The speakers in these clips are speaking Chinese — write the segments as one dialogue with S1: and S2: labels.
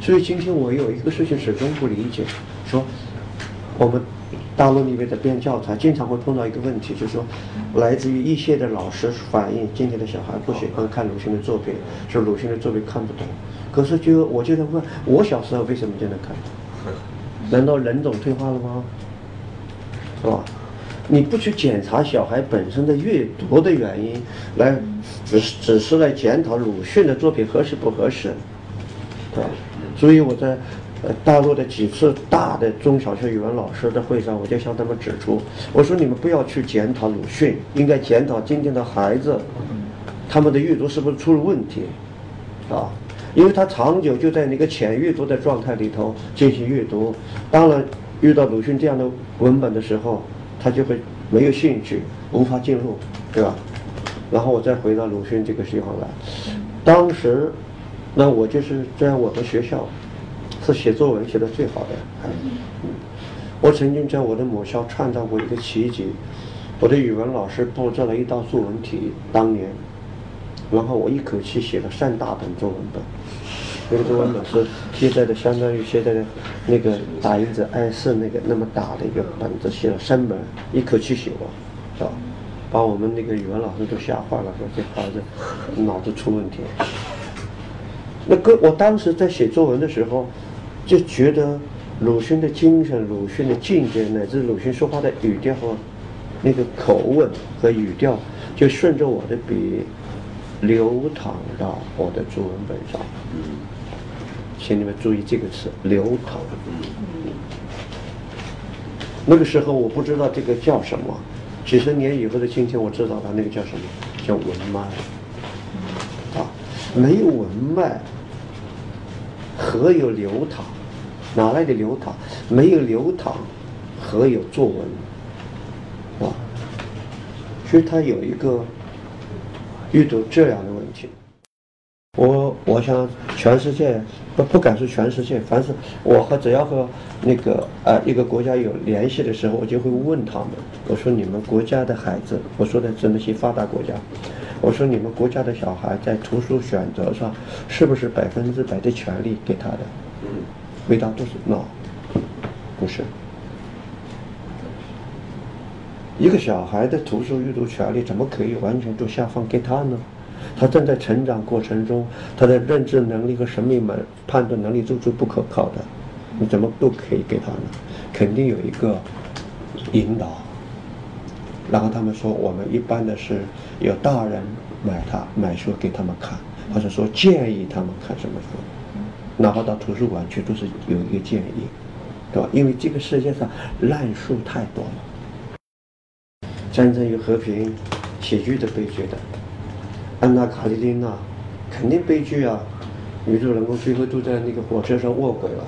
S1: 所以今天我有一个事情始终不理解，说我们大陆那边的编教材经常会碰到一个问题，就是说来自于一线的老师反映今天的小孩不喜欢看鲁迅的作品，说鲁迅的作品看不懂。可是就我就在问，我小时候为什么就能看懂？难道人种退化了吗？是吧？你不去检查小孩本身的阅读的原因，来只是只是来检讨鲁迅的作品合适不合适，对吧？所以我在呃大陆的几次大的中小学语文老师的会上，我就向他们指出，我说你们不要去检讨鲁迅，应该检讨今天的孩子，他们的阅读是不是出了问题，啊？因为他长久就在那个浅阅读的状态里头进行阅读，当然遇到鲁迅这样的文本的时候。他就会没有兴趣，无法进入，对吧？然后我再回到鲁迅这个地方来。当时，那我就是在我的学校，是写作文写的最好的。嗯，我曾经在我的母校创造过一个奇迹，我的语文老师布置了一道作文题，当年，然后我一口气写了三大本作文本。那个作文本是现在的，相当于现在的那个打印子 A 四那个那么大的一个本子，写了三本，一口气写完，是吧？把我们那个语文老师都吓坏了，说这孩子脑子出问题。那个我当时在写作文的时候，就觉得鲁迅的精神、鲁迅的境界，乃至鲁迅说话的语调和那个口吻和语调，就顺着我的笔流淌到我的作文本上。请你们注意这个词“流淌”。那个时候我不知道这个叫什么，几十年以后的今天我知道了，那个叫什么？叫文脉。没有文脉，何有流淌？哪来的流淌？没有流淌，何有作文？啊，所以他有一个遇到这样的问题。我我想全世界不不敢说全世界，凡是我和只要和那个呃一个国家有联系的时候，我就会问他们，我说你们国家的孩子，我说的是那些发达国家，我说你们国家的小孩在图书选择上是不是百分之百的权利给他的？回答都是 no，不是。一个小孩的图书阅读权利怎么可以完全就下放给他呢？他正在成长过程中，他的认知能力和审美门判断能力都是不可靠的，你怎么都可以给他呢？肯定有一个引导。然后他们说，我们一般的是有大人买他买书给他们看，或者说建议他们看什么书，哪怕到图书馆去都是有一个建议，对吧？因为这个世界上烂书太多了，战争与和平，喜剧的悲剧的。安娜·卡列尼娜，肯定悲剧啊！女主人公最后都在那个火车上卧轨了，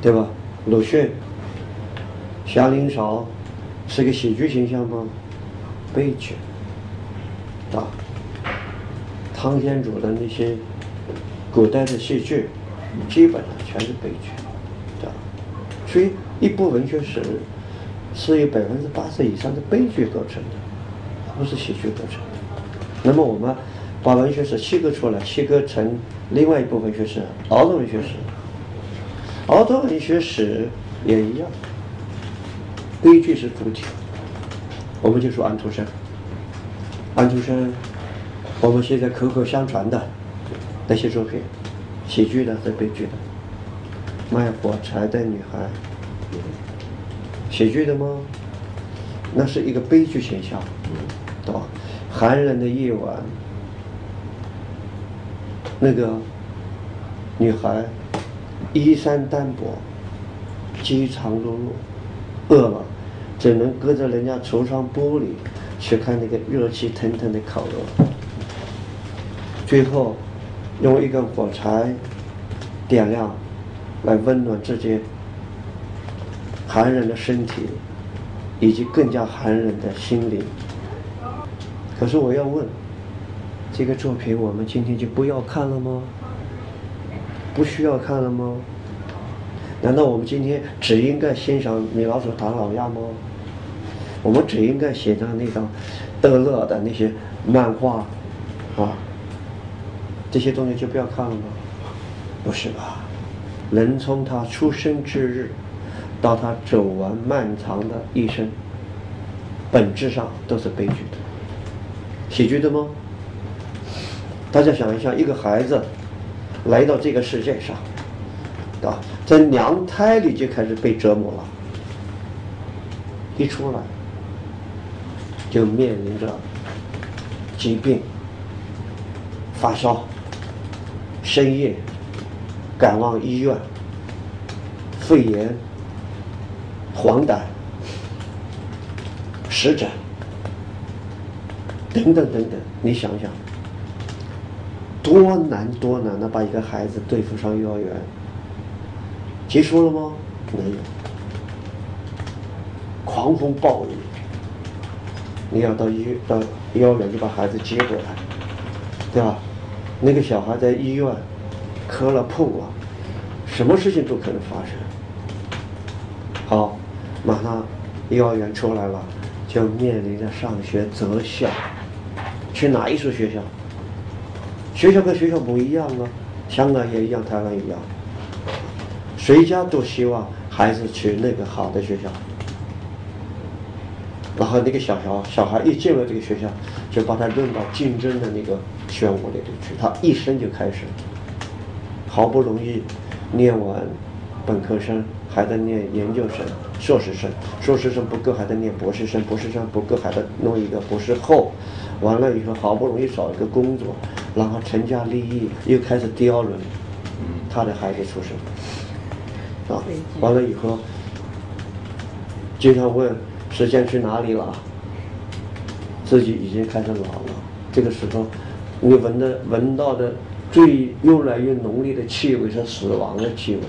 S1: 对吧？鲁迅，祥林嫂，是个喜剧形象吗？悲剧，啊！汤显祖的那些古代的戏剧，基本上全是悲剧，对吧？所以一部文学史是由百分之八十以上的悲剧构成的，不是喜剧构成的。那么我们把文学史切割出来，切割成另外一部分文学史——儿童文学史。儿童文学史也一样，悲剧是主体。我们就说安徒生，安徒生，我们现在口口相传的那些作品，喜剧的和悲剧的，卖火柴的女孩，喜剧的吗？那是一个悲剧现象，对吧？寒冷的夜晚，那个女孩衣衫单薄，饥肠辘辘，饿了，只能隔着人家橱窗玻璃去看那个热气腾腾的烤肉。最后，用一根火柴点亮，来温暖自己寒冷的身体，以及更加寒冷的心灵。可是我要问，这个作品我们今天就不要看了吗？不需要看了吗？难道我们今天只应该欣赏米老鼠、唐老鸭吗？我们只应该欣赏那张德乐的那些漫画啊？这些东西就不要看了吗？不是吧？人从他出生之日到他走完漫长的一生，本质上都是悲剧的，喜剧的吗？大家想一想，一个孩子来到这个世界上，啊，在娘胎里就开始被折磨了，一出来就面临着疾病、发烧、深夜赶往医院、肺炎、黄疸、湿疹等等等等，你想想。多难多难的把一个孩子对付上幼儿园，结束了吗？没有，狂风暴雨，你要到医到幼儿园就把孩子接过来，对吧？那个小孩在医院磕了碰了，什么事情都可能发生。好，马上幼儿园出来了，就面临着上学择校，去哪一所学校？学校跟学校不一样啊，香港也一样，台湾也一样。谁家都希望孩子去那个好的学校，然后那个小小小孩一进了这个学校，就把他扔到竞争的那个漩涡里头去，他一生就开始，好不容易念完本科生，还在念研究生、硕士生，硕士生不够还在念博士生，博士生不够还在弄一个博士后，完了以后好不容易找一个工作。然后成家立业，又开始第二轮，他的孩子出生，啊，完了以后，经常问时间去哪里了，自己已经开始老了。这个时候，你闻的闻到的最越来越浓烈的气味是死亡的气味，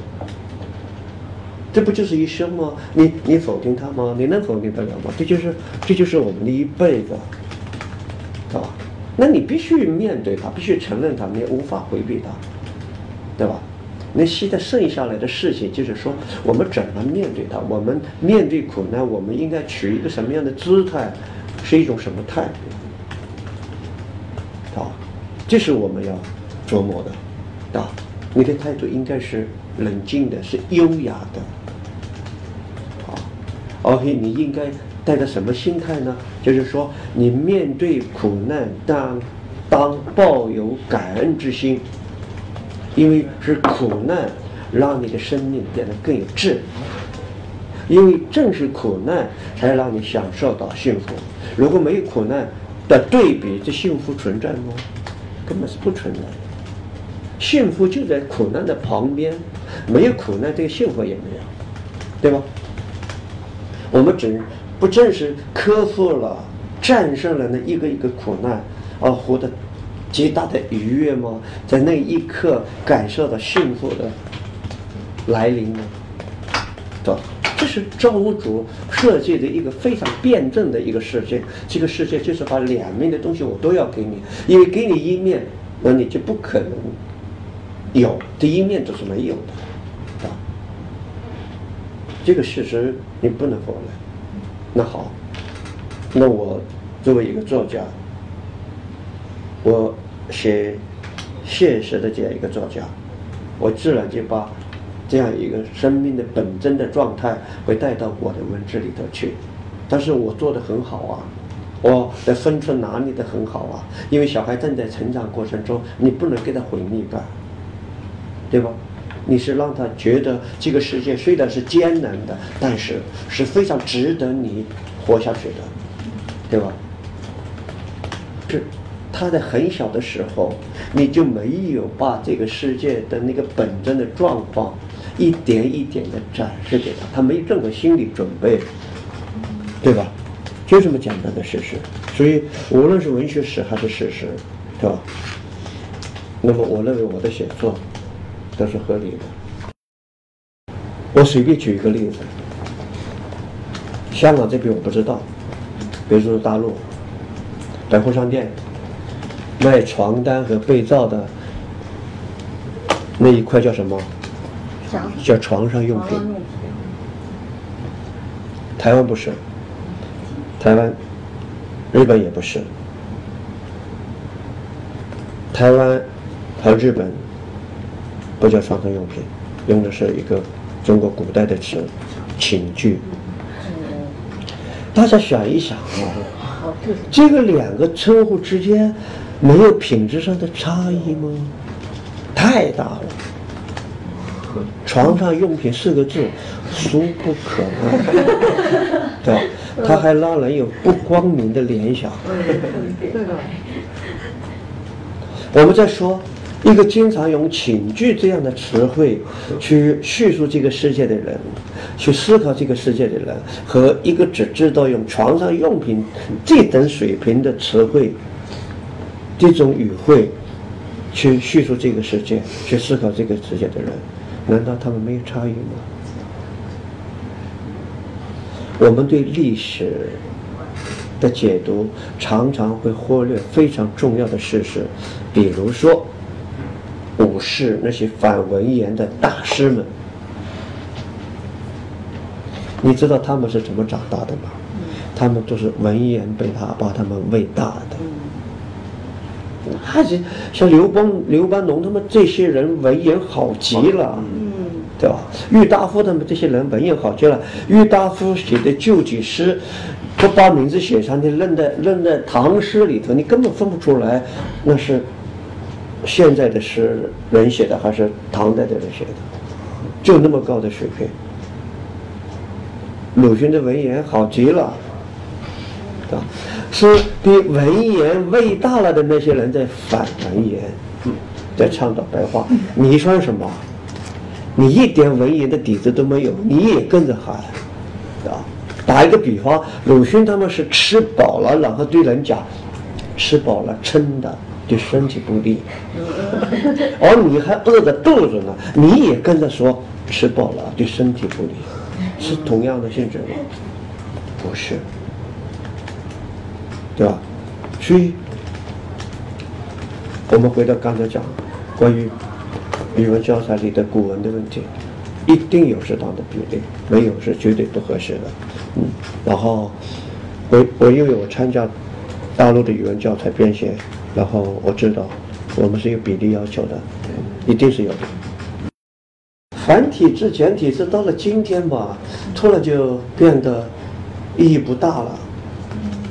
S1: 这不就是一生吗？你你否定它吗？你能否定得了吗？这就是这就是我们的一辈子，啊。那你必须面对它，必须承认它，你无法回避它，对吧？那现在剩下来的事情就是说，我们怎么面对它？我们面对苦难，我们应该取一个什么样的姿态？是一种什么态度？啊，这是我们要琢磨的，啊，你的态度应该是冷静的，是优雅的，啊，OK，你应该。带着什么心态呢？就是说，你面对苦难，当当抱有感恩之心，因为是苦难让你的生命变得更有质，因为正是苦难才让你享受到幸福。如果没有苦难的对比，这幸福存在吗？根本是不存在的。幸福就在苦难的旁边，没有苦难，这个幸福也没有，对吧？我们只。不正是克服了、战胜了那一个一个苦难，而活得极大的愉悦吗？在那一刻感受到幸福的来临吗？对这是造物主设计的一个非常辩证的一个世界。这个世界就是把两面的东西我都要给你，因为给你一面，那你就不可能有第一面就是没有的，啊，这个事实你不能否认。那好，那我作为一个作家，我写现实的这样一个作家，我自然就把这样一个生命的本真的状态会带到我的文字里头去。但是我做的很好啊，我的分寸拿捏的很好啊，因为小孩正在成长过程中，你不能给他毁灭感，对吧？你是让他觉得这个世界虽然是艰难的，但是是非常值得你活下去的，对吧？他在很小的时候，你就没有把这个世界的那个本真的状况一点一点的展示给他，他没有任何心理准备，对吧？就这么简单的事实。所以无论是文学史还是事实，对吧？那么我认为我的写作。都是合理的。我随便举一个例子，香港这边我不知道，比如说大陆百货商店卖床单和被罩的那一块叫什么？叫床上用品。台湾不是，台湾、日本也不是，台湾和日本。不叫床上用品，用的是一个中国古代的词“寝具”。大家想一想啊，这个两个称呼之间没有品质上的差异吗？太大了。床上用品四个字，俗不可耐，对吧？它还让人有不光明的联想。我们在说。一个经常用“寝具”这样的词汇去叙述这个世界的人，去思考这个世界的人，和一个只知道用床上用品这等水平的词汇、这种语汇去叙述这个世界、去思考这个世界的人，难道他们没有差异吗？我们对历史的解读常常会忽略非常重要的事实，比如说。武士那些反文言的大师们，你知道他们是怎么长大的吗？他们都是文言被他把他们喂大的。那些像刘邦、刘邦农他们这些人文言好极了，嗯对吧？郁达夫他们这些人文言好极了。郁达夫写的旧体诗，不把名字写上，你扔在扔在唐诗里头，你根本分不出来，那是。现在的诗人写的还是唐代的人写的，就那么高的水平。鲁迅的文言好极了，啊，是比文言伟大了的那些人在反文言，在倡导白话。你算什么？你一点文言的底子都没有，你也跟着喊，啊？打一个比方，鲁迅他们是吃饱了，然后对人讲，吃饱了撑的。对身体不利，而你还饿着肚子呢，你也跟着说吃饱了对身体不利，是同样的性质吗？不是，对吧？所以，我们回到刚才讲关于语文教材里的古文的问题，一定有适当的比例，没有是绝对不合适的。嗯，然后我我因为我参加大陆的语文教材编写。然后我知道，我们是有比例要求的，一定是有的。繁体字、简体字到了今天吧，突然就变得意义不大了，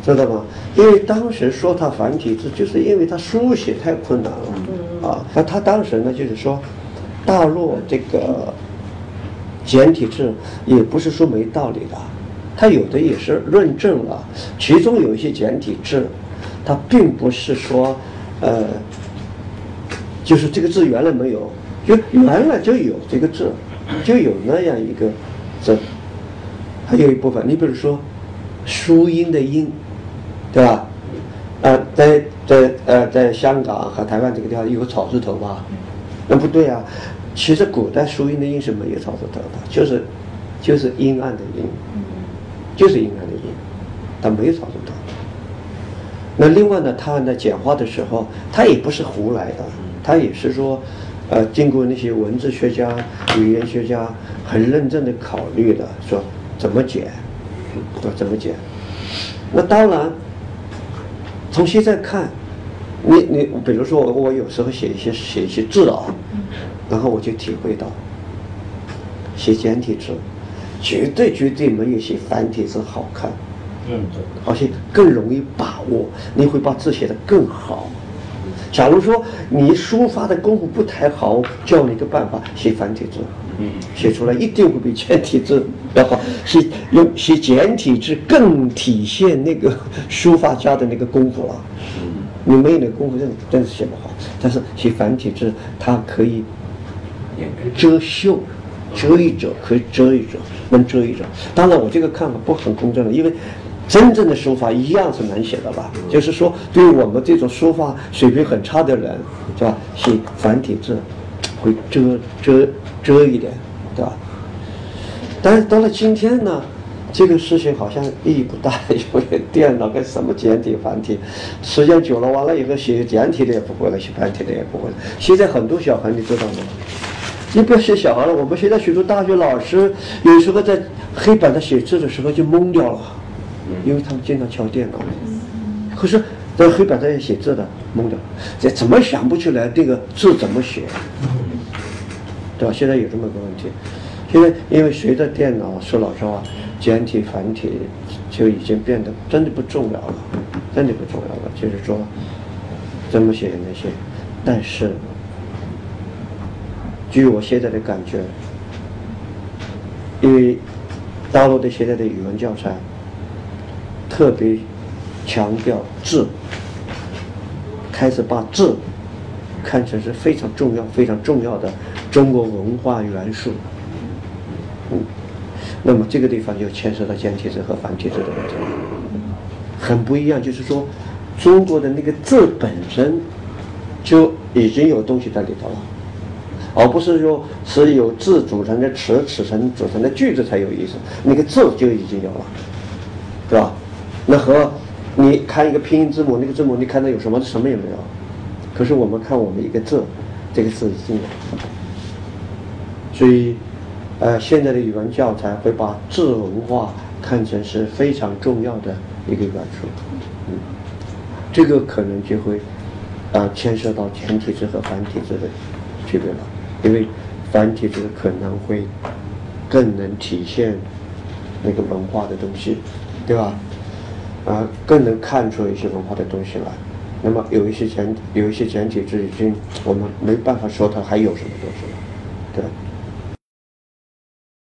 S1: 知道吗？因为当时说他繁体字，就是因为他书写太困难了啊。那他当时呢，就是说，大陆这个简体字也不是说没道理的，他有的也是论证了，其中有一些简体字。它并不是说，呃，就是这个字原来没有，就原来就有这个字，就有那样一个字，还有一部分，你比如说，书音的音，对吧？呃，在在呃在香港和台湾这个地方有个草字头吧？那不对啊，其实古代书音的音是没有草字头的，就是就是阴暗的阴，就是阴暗的阴，它没有草字头。那另外呢，他呢简化的时候，他也不是胡来的，他也是说，呃，经过那些文字学家、语言学家很认真的考虑的，说怎么简，说怎么简。那当然，从现在看，你你比如说我我有时候写一些写一些字啊，然后我就体会到，写简体字，绝对绝对没有写繁体字好看。嗯，而且更容易把握，你会把字写得更好。假如说你书法的功夫不太好，教你一个办法，写繁体字，嗯，写出来一定会比简体字要好。写用写简体字更体现那个书法家的那个功夫了。嗯，你没有那个功夫，真真是写不好。但是写繁体字，它可以遮羞，遮一遮，可以遮一遮，能遮一遮。当然，我这个看法不很公正的，因为。真正的书法一样是难写的吧？就是说，对于我们这种书法水平很差的人，是吧？写繁体字会遮遮遮一点，对吧？但是到了今天呢，这个事情好像意义不大，因为电脑跟什么简体繁体，时间久了完了以后，写简体的也不会了，写繁体的也不会了。现在很多小孩，你知道吗？你不要写小孩了，我们现在许多大学老师有时候在黑板上写字的时候就懵掉了。因为他们经常敲电脑，可是，在黑板上要写字的懵掉，这怎么想不出来这个字怎么写？对吧？现在有这么个问题。现在因为随着电脑，说老实话，简体繁体就已经变得真的不重要了，真的不重要了。就是说，怎么写那些，但是，据我现在的感觉，因为大陆的现在的语文教材特别强调字，开始把字看成是非常重要、非常重要的中国文化元素。嗯，那么这个地方就牵涉到简体字和繁体字的问题，很不一样。就是说，中国的那个字本身就已经有东西在里头了，而不是说是有字组成的词、词成组成的句子才有意思。那个字就已经有了，对吧？那和你看一个拼音字母，那个字母你看到有什么？什么也没有。可是我们看我们一个字，这个字已经有，所以。呃，现在的语文教材会把字文化看成是非常重要的一个元素，嗯，这个可能就会啊牵涉到简体字和繁体字的区别了，因为繁体字可能会更能体现那个文化的东西，对吧？啊，更能看出一些文化的东西来。那么有一些简有一些简体字已经我们没办法说它还有什么东西了，对吧？